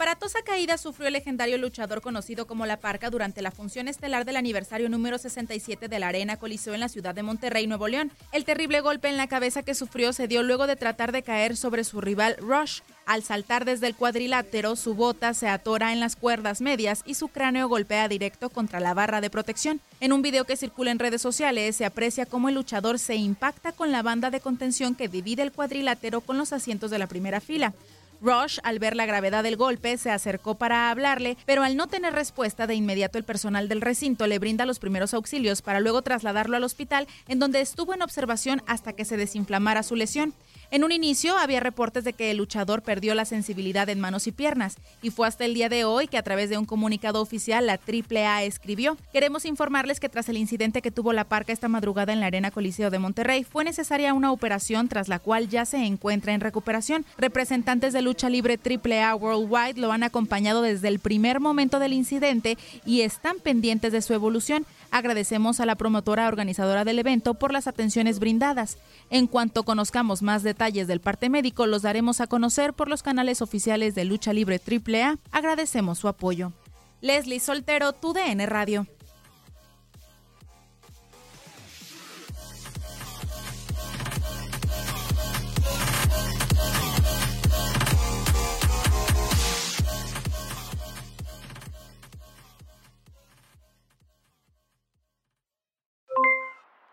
Aparatosa caída sufrió el legendario luchador conocido como La Parca durante la función estelar del aniversario número 67 de la Arena Coliseo en la ciudad de Monterrey, Nuevo León. El terrible golpe en la cabeza que sufrió se dio luego de tratar de caer sobre su rival Rush. Al saltar desde el cuadrilátero, su bota se atora en las cuerdas medias y su cráneo golpea directo contra la barra de protección. En un video que circula en redes sociales se aprecia cómo el luchador se impacta con la banda de contención que divide el cuadrilátero con los asientos de la primera fila. Rush, al ver la gravedad del golpe, se acercó para hablarle, pero al no tener respuesta, de inmediato el personal del recinto le brinda los primeros auxilios para luego trasladarlo al hospital, en donde estuvo en observación hasta que se desinflamara su lesión. En un inicio había reportes de que el luchador perdió la sensibilidad en manos y piernas, y fue hasta el día de hoy que a través de un comunicado oficial la AAA escribió, queremos informarles que tras el incidente que tuvo la parca esta madrugada en la Arena Coliseo de Monterrey, fue necesaria una operación tras la cual ya se encuentra en recuperación. Representantes de lucha libre AAA Worldwide lo han acompañado desde el primer momento del incidente y están pendientes de su evolución. Agradecemos a la promotora organizadora del evento por las atenciones brindadas. En cuanto conozcamos más detalles del parte médico, los daremos a conocer por los canales oficiales de Lucha Libre AAA. Agradecemos su apoyo. Leslie Soltero, tu DN Radio.